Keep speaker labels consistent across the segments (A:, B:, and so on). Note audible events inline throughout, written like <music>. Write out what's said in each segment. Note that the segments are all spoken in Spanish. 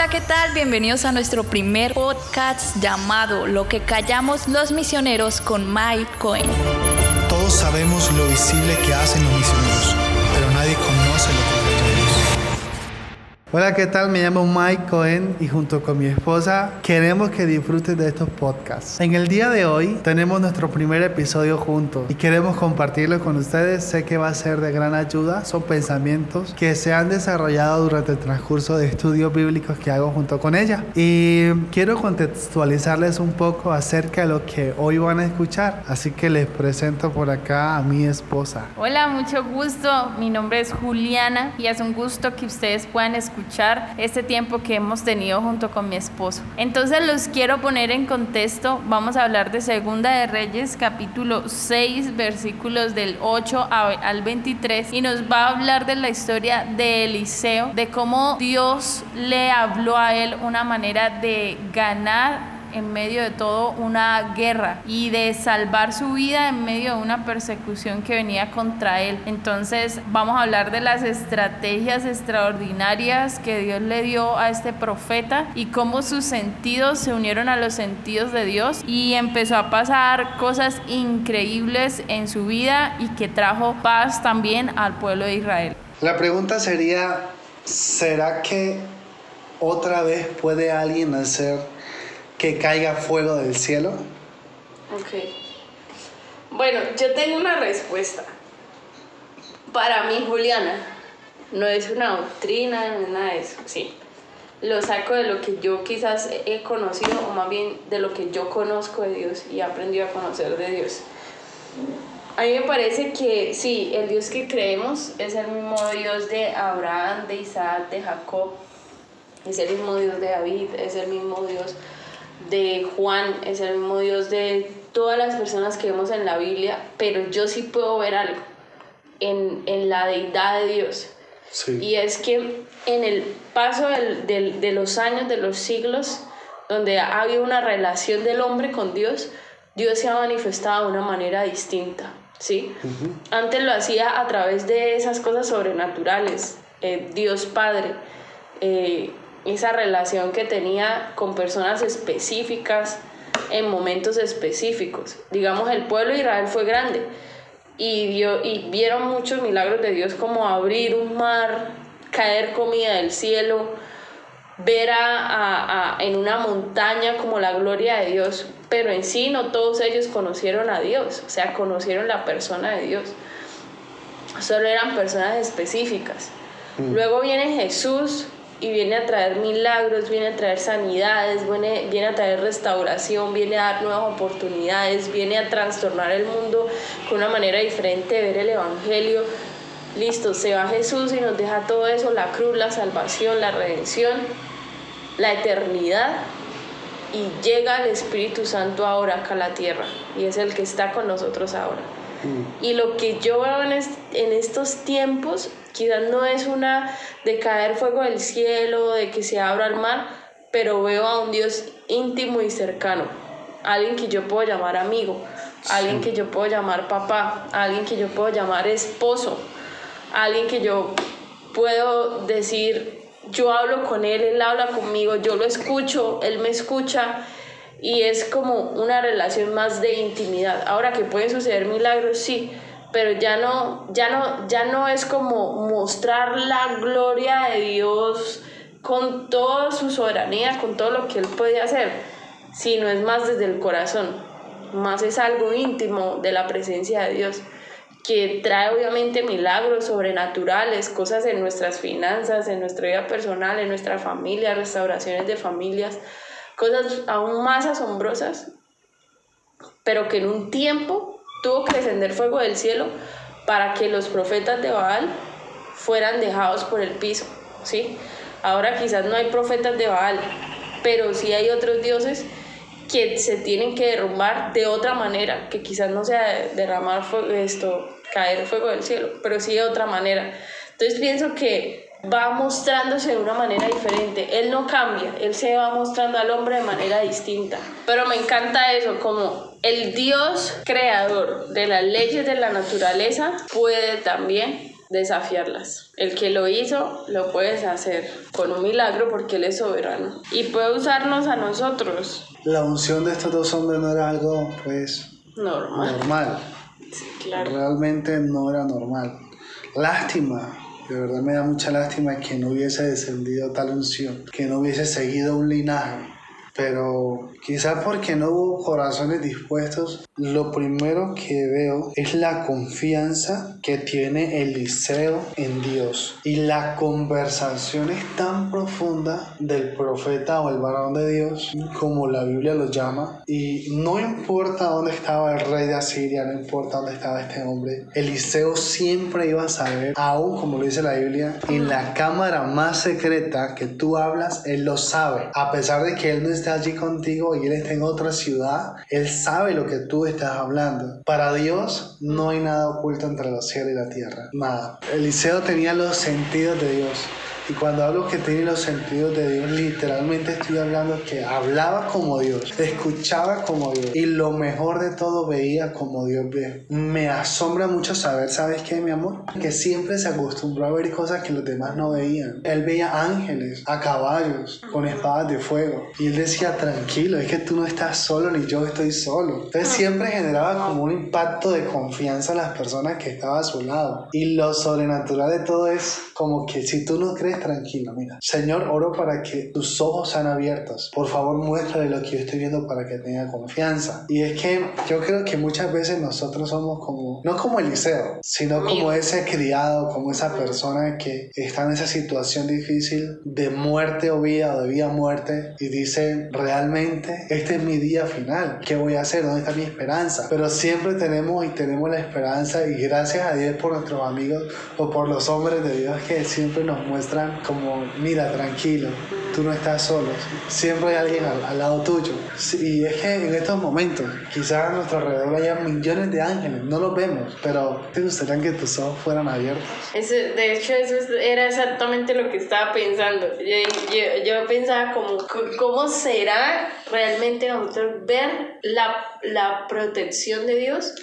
A: Hola, ¿qué tal? Bienvenidos a nuestro primer podcast llamado Lo que callamos los misioneros con Mike Cohen.
B: Todos sabemos lo visible que hacen los misioneros, pero nadie conoce lo que Hola, ¿qué tal? Me llamo Mike Cohen y junto con mi esposa queremos que disfruten de estos podcasts. En el día de hoy tenemos nuestro primer episodio juntos y queremos compartirlo con ustedes. Sé que va a ser de gran ayuda. Son pensamientos que se han desarrollado durante el transcurso de estudios bíblicos que hago junto con ella. Y quiero contextualizarles un poco acerca de lo que hoy van a escuchar. Así que les presento por acá a mi esposa.
C: Hola, mucho gusto. Mi nombre es Juliana y es un gusto que ustedes puedan escuchar este tiempo que hemos tenido junto con mi esposo. Entonces los quiero poner en contexto. Vamos a hablar de Segunda de Reyes, capítulo 6, versículos del 8 al 23 y nos va a hablar de la historia de Eliseo, de cómo Dios le habló a él una manera de ganar en medio de todo una guerra y de salvar su vida en medio de una persecución que venía contra él. Entonces vamos a hablar de las estrategias extraordinarias que Dios le dio a este profeta y cómo sus sentidos se unieron a los sentidos de Dios y empezó a pasar cosas increíbles en su vida y que trajo paz también al pueblo de Israel.
B: La pregunta sería, ¿será que otra vez puede alguien hacer que caiga fuego del cielo?
C: Ok. Bueno, yo tengo una respuesta. Para mí, Juliana, no es una doctrina, no es nada de eso. Sí. Lo saco de lo que yo quizás he conocido, o más bien de lo que yo conozco de Dios y he aprendido a conocer de Dios. A mí me parece que sí, el Dios que creemos es el mismo Dios de Abraham, de Isaac, de Jacob, es el mismo Dios de David, es el mismo Dios de Juan, es el mismo Dios de todas las personas que vemos en la Biblia, pero yo sí puedo ver algo en, en la deidad de Dios. Y es que en el paso del, del, de los años, de los siglos, donde ha habido una relación del hombre con Dios, Dios se ha manifestado de una manera distinta. ¿sí? Antes lo hacía a través de esas cosas sobrenaturales, eh, Dios Padre. Eh, esa relación que tenía con personas específicas en momentos específicos. Digamos, el pueblo de Israel fue grande y, dio, y vieron muchos milagros de Dios como abrir un mar, caer comida del cielo, ver a, a, en una montaña como la gloria de Dios, pero en sí no todos ellos conocieron a Dios, o sea, conocieron la persona de Dios. Solo eran personas específicas. Mm. Luego viene Jesús y viene a traer milagros, viene a traer sanidades, viene, viene a traer restauración, viene a dar nuevas oportunidades, viene a trastornar el mundo con una manera diferente de ver el Evangelio. Listo, se va Jesús y nos deja todo eso, la cruz, la salvación, la redención, la eternidad. Y llega el Espíritu Santo ahora acá a la tierra y es el que está con nosotros ahora. Mm. Y lo que yo veo en, en estos tiempos Quizás no es una de caer fuego del cielo, de que se abra el mar, pero veo a un Dios íntimo y cercano, alguien que yo puedo llamar amigo, alguien que yo puedo llamar papá, alguien que yo puedo llamar esposo, alguien que yo puedo decir, yo hablo con él, él habla conmigo, yo lo escucho, él me escucha y es como una relación más de intimidad. Ahora que pueden suceder milagros, sí, pero ya no, ya no, ya no es como mostrar la gloria de Dios con toda su soberanía, con todo lo que Él puede hacer, sino es más desde el corazón, más es algo íntimo de la presencia de Dios, que trae obviamente milagros sobrenaturales, cosas en nuestras finanzas, en nuestra vida personal, en nuestra familia, restauraciones de familias, cosas aún más asombrosas, pero que en un tiempo tuvo que descender fuego del cielo para que los profetas de Baal fueran dejados por el piso, ¿sí? Ahora quizás no hay profetas de Baal, pero sí hay otros dioses que se tienen que derrumbar de otra manera, que quizás no sea derramar fuego, esto, caer fuego del cielo, pero sí de otra manera. Entonces pienso que va mostrándose de una manera diferente. Él no cambia, él se va mostrando al hombre de manera distinta. Pero me encanta eso, como el Dios creador de las leyes de la naturaleza puede también desafiarlas. El que lo hizo, lo puedes hacer con un milagro porque Él es soberano. Y puede usarnos a nosotros.
B: La unción de estos dos hombres no era algo, pues,
C: normal.
B: normal.
C: Sí, claro.
B: Realmente no era normal. Lástima, de verdad me da mucha lástima que no hubiese descendido tal unción, que no hubiese seguido un linaje. Pero quizás porque no hubo corazones dispuestos, lo primero que veo es la confianza que tiene Eliseo en Dios. Y la conversación es tan profunda del profeta o el varón de Dios como la Biblia lo llama. Y no importa dónde estaba el rey de Asiria, no importa dónde estaba este hombre, Eliseo siempre iba a saber, aún como lo dice la Biblia, en la cámara más secreta que tú hablas, él lo sabe, a pesar de que él no está allí contigo y él está en otra ciudad, él sabe lo que tú estás hablando. Para Dios no hay nada oculto entre los cielos y la tierra. Nada. Eliseo tenía los sentidos de Dios. Y cuando hablo que tiene los sentidos de Dios, literalmente estoy hablando que hablaba como Dios, escuchaba como Dios y lo mejor de todo veía como Dios ve. Me asombra mucho saber, ¿sabes qué, mi amor? Que siempre se acostumbró a ver cosas que los demás no veían. Él veía ángeles, a caballos, con espadas de fuego. Y él decía, tranquilo, es que tú no estás solo ni yo estoy solo. Entonces siempre generaba como un impacto de confianza en las personas que estaban a su lado. Y lo sobrenatural de todo es como que si tú no crees tranquilo, mira. Señor, oro para que tus ojos sean abiertos. Por favor, muéstrale lo que yo estoy viendo para que tenga confianza. Y es que yo creo que muchas veces nosotros somos como, no como Eliseo, sino como ese criado, como esa persona que está en esa situación difícil de muerte o vida o de vida o muerte y dice, realmente, este es mi día final. ¿Qué voy a hacer? ¿Dónde está mi esperanza? Pero siempre tenemos y tenemos la esperanza y gracias a Dios por nuestros amigos o por los hombres de Dios que siempre nos muestran como, mira, tranquilo, tú no estás solo, siempre hay alguien al, lado tuyo. y es que en estos momentos, quizás a nuestro alrededor haya millones de ángeles, no los vemos, pero ¿te gustaría que tus ojos fueran abiertos?
C: de hecho, eso era exactamente lo que estaba pensando. Yo, yo, pensaba como, ¿cómo será realmente nosotros ver la, la protección de Dios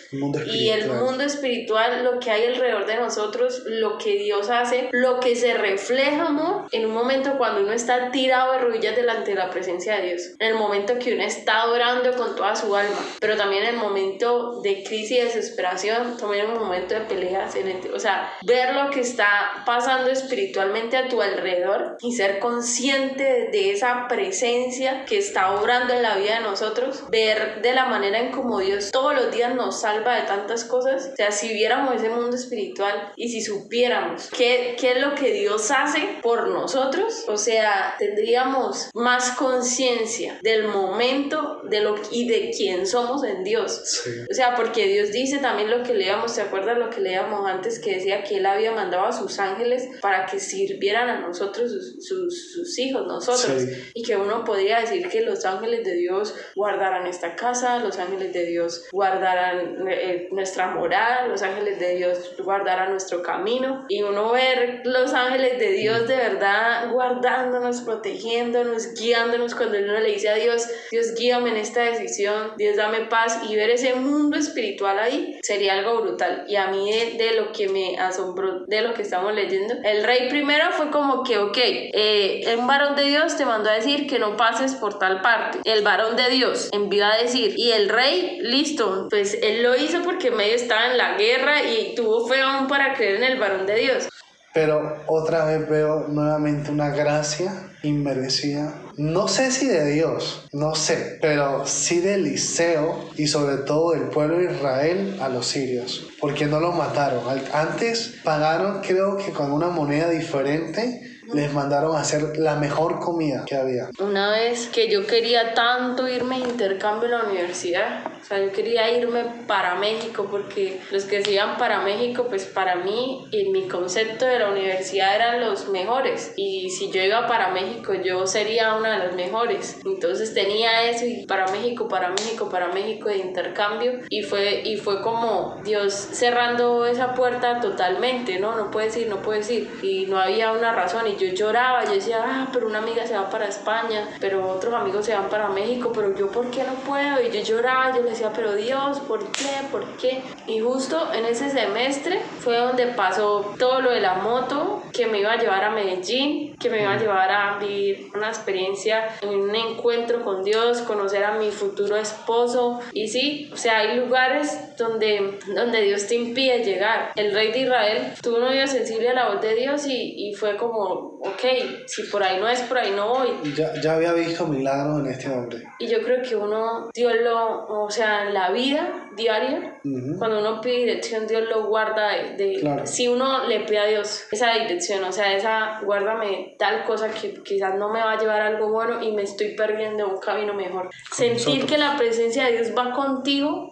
C: y el mundo espiritual, lo que hay alrededor de nosotros, lo que Dios hace, lo que se refleja, amor, en un momento cuando uno está tirado de rodillas delante de la presencia de Dios, en el momento que uno está orando con toda su alma, pero también en el momento de crisis y desesperación, también en un momento de peleas, o sea, ver lo que está pasando espiritualmente a tu alrededor y ser consciente de esa presencia que está obrando en la vida de nosotros, ver de la manera en como Dios todos los días nos salva de tantas cosas, o sea, si viéramos ese mundo espiritual y si supiéramos qué, qué es lo que Dios hace por nosotros, o sea, tendríamos más conciencia del momento de lo, y de quién somos en Dios. O sea, porque Dios dice también lo que leíamos, ¿se acuerdan lo que leíamos antes que decía que Él había mandado a sus ángeles para que sirvieran a nosotros, sus, sus, hijos, nosotros? Y que uno podría decir que los ángeles de Dios guardarán esta casa, los ángeles de Dios guardarán eh, nuestra moral, los ángeles de Dios guardarán nuestro camino. Y uno ver los ángeles de Dios de verdad guardándonos, protegiéndonos, guiándonos cuando uno le dice a Dios, Dios guíame en esta decisión, Dios dame paz y ver ese mundo espiritual ahí sería algo brutal. Y a mí de, lo que me asombró de lo que estamos leyendo, el rey primero fue como que, ok, eh, un varón de Dios te mandó a decir que no pases por tal parte. El varón de Dios envió a decir, y el rey, listo, pues él lo hizo porque medio estaba en la guerra y tuvo fe aún para creer en el varón de Dios.
B: Pero otra vez veo nuevamente una gracia inmerecida. No sé si de Dios, no sé, pero sí de Eliseo y sobre todo del pueblo de Israel a los sirios, porque no los mataron. Antes pagaron creo que con una moneda diferente les mandaron a hacer la mejor comida que había.
C: Una vez que yo quería tanto irme de intercambio a la universidad, o sea, yo quería irme para México porque los que se iban para México, pues para mí, en mi concepto de la universidad eran los mejores. Y si yo iba para México, yo sería una de las mejores. Entonces tenía eso y para México, para México, para México de intercambio. Y fue, y fue como Dios cerrando esa puerta totalmente, ¿no? No puedes ir, no puedes ir. Y no había una razón. Y y yo lloraba, yo decía, ah, pero una amiga se va para España, pero otros amigos se van para México, pero yo por qué no puedo? Y yo lloraba, yo le decía, pero Dios, ¿por qué? ¿Por qué? Y justo en ese semestre fue donde pasó todo lo de la moto, que me iba a llevar a Medellín, que me iba a llevar a vivir una experiencia, un encuentro con Dios, conocer a mi futuro esposo. Y sí, o sea, hay lugares donde, donde Dios te impide llegar. El rey de Israel tuvo un oído sensible a la voz de Dios y, y fue como, ok, si por ahí no es, por ahí no voy.
B: Ya, ya había visto milagros en este hombre.
C: Y yo creo que uno, Dios lo, o sea, en la vida diaria, cuando uno pide dirección, Dios lo guarda de, si uno le pide a Dios esa dirección, o sea, esa guárdame tal cosa que quizás no me va a llevar a algo bueno y me estoy perdiendo un camino mejor. Sentir que la presencia de Dios va contigo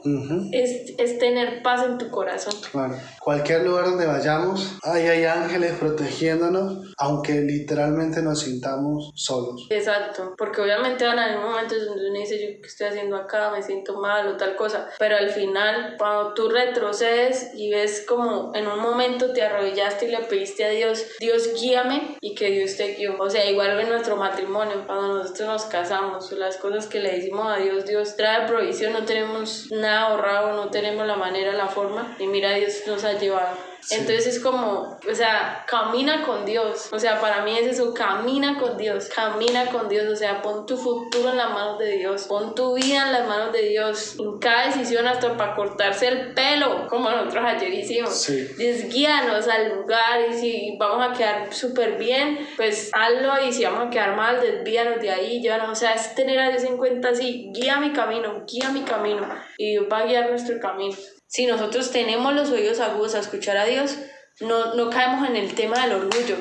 C: es, es, tener paz en tu corazón.
B: Claro. Cualquier lugar donde vayamos, ahí hay ángeles protegiéndonos, aunque literalmente nos sintamos solos.
C: Exacto, porque obviamente van a haber momentos donde uno dice, yo qué estoy haciendo acá, me siento mal o tal cosa, pero al final, cuando tú retrocedes y ves como en un momento te arrodillaste y le pediste a Dios, Dios guíame y que Dios te guíe. O sea, igual en nuestro matrimonio, cuando nosotros nos casamos, las cosas que le decimos a Dios, Dios trae provisión, no tenemos nada ahorrado, no tenemos la manera, la forma, y mira, Dios nos ha llevado. Entonces es como, o sea, camina con Dios. O sea, para mí es eso, camina con Dios, camina con Dios. O sea, pon tu futuro en las manos de Dios, pon tu vida en las manos de Dios. En cada decisión, hasta para cortarse el pelo, como nosotros ayer hicimos. Sí. Desguíanos al lugar y si vamos a quedar súper bien, pues hazlo y si vamos a quedar mal, desvíanos de ahí. Llévanos. O sea, es tener a Dios en cuenta así, guía mi camino, guía mi camino y Dios va a guiar nuestro camino. Si nosotros tenemos los oídos agudos a escuchar a Dios, no, no caemos en el tema del orgullo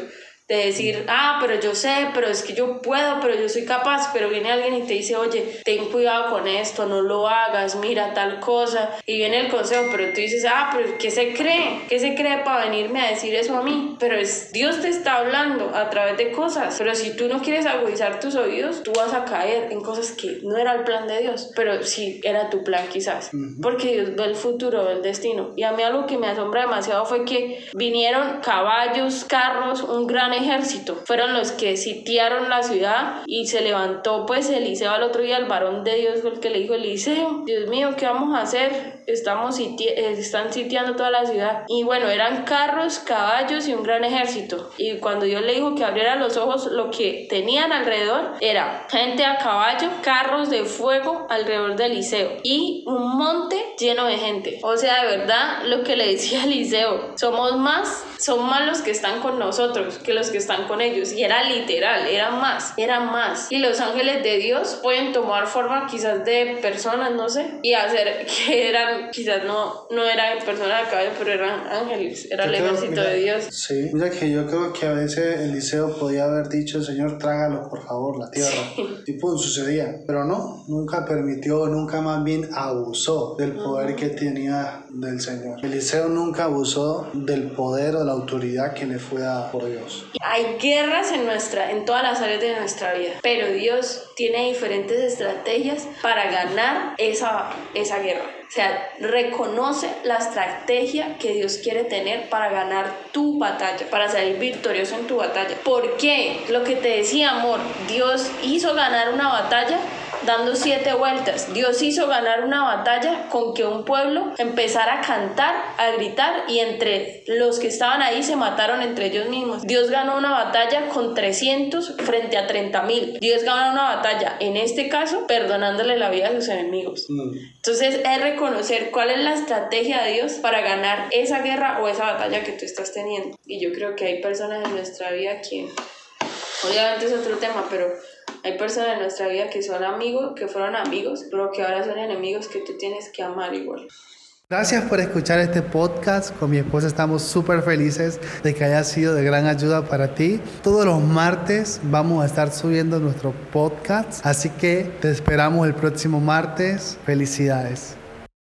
C: de decir, ah, pero yo sé, pero es que yo puedo, pero yo soy capaz, pero viene alguien y te dice, oye, ten cuidado con esto, no lo hagas, mira tal cosa, y viene el consejo, pero tú dices, ah, pero ¿qué se cree? ¿Qué se cree para venirme a decir eso a mí? Pero es, Dios te está hablando a través de cosas, pero si tú no quieres agudizar tus oídos, tú vas a caer en cosas que no era el plan de Dios, pero sí era tu plan quizás, porque Dios ve el futuro, ve el destino. Y a mí algo que me asombra demasiado fue que vinieron caballos, carros, un gran ejército. Fueron los que sitiaron la ciudad y se levantó pues Eliseo al otro día, el varón de Dios fue el que le dijo, Eliseo, Dios mío, ¿qué vamos a hacer? Estamos eh, están sitiando toda la ciudad. Y bueno, eran carros, caballos y un gran ejército. Y cuando Dios le dijo que abriera los ojos, lo que tenían alrededor era gente a caballo, carros de fuego alrededor de Eliseo y un monte lleno de gente. O sea, de verdad, lo que le decía Eliseo, somos más, son más los que están con nosotros que los que están con ellos. Y era literal, era más, era más. Y los ángeles de Dios pueden tomar forma quizás de personas, no sé, y hacer <laughs> que eran, quizás no, no eran personas de caballo, pero eran ángeles, era el ejército de Dios.
B: Sí, mira que yo creo que a veces Eliseo podía haber dicho, Señor, trágalo por favor, la tierra. Y pum, sucedía. Pero no, nunca permitió, nunca más bien abusó del poder que tenía del Señor. Eliseo nunca abusó del poder o la autoridad que le fue dada por Dios.
C: Hay guerras en, nuestra, en todas las áreas de nuestra vida, pero Dios tiene diferentes estrategias para ganar esa, esa guerra. O sea, reconoce la estrategia que Dios quiere tener para ganar tu batalla, para salir victorioso en tu batalla. ¿Por qué? Lo que te decía, amor, Dios hizo ganar una batalla dando siete vueltas. Dios hizo ganar una batalla con que un pueblo empezara a cantar, a gritar y entre los que estaban ahí se mataron entre ellos mismos. Dios ganó una batalla con 300 frente a 30 mil. Dios ganó una batalla, en este caso, perdonándole la vida a sus enemigos. Mm. Entonces es reconocer cuál es la estrategia de Dios para ganar esa guerra o esa batalla que tú estás teniendo. Y yo creo que hay personas en nuestra vida que, obviamente es otro tema, pero hay personas en nuestra vida que son amigos, que fueron amigos, pero que ahora son enemigos que tú tienes que amar igual.
B: Gracias por escuchar este podcast. Con mi esposa estamos súper felices de que haya sido de gran ayuda para ti. Todos los martes vamos a estar subiendo nuestro podcast, así que te esperamos el próximo martes. Felicidades.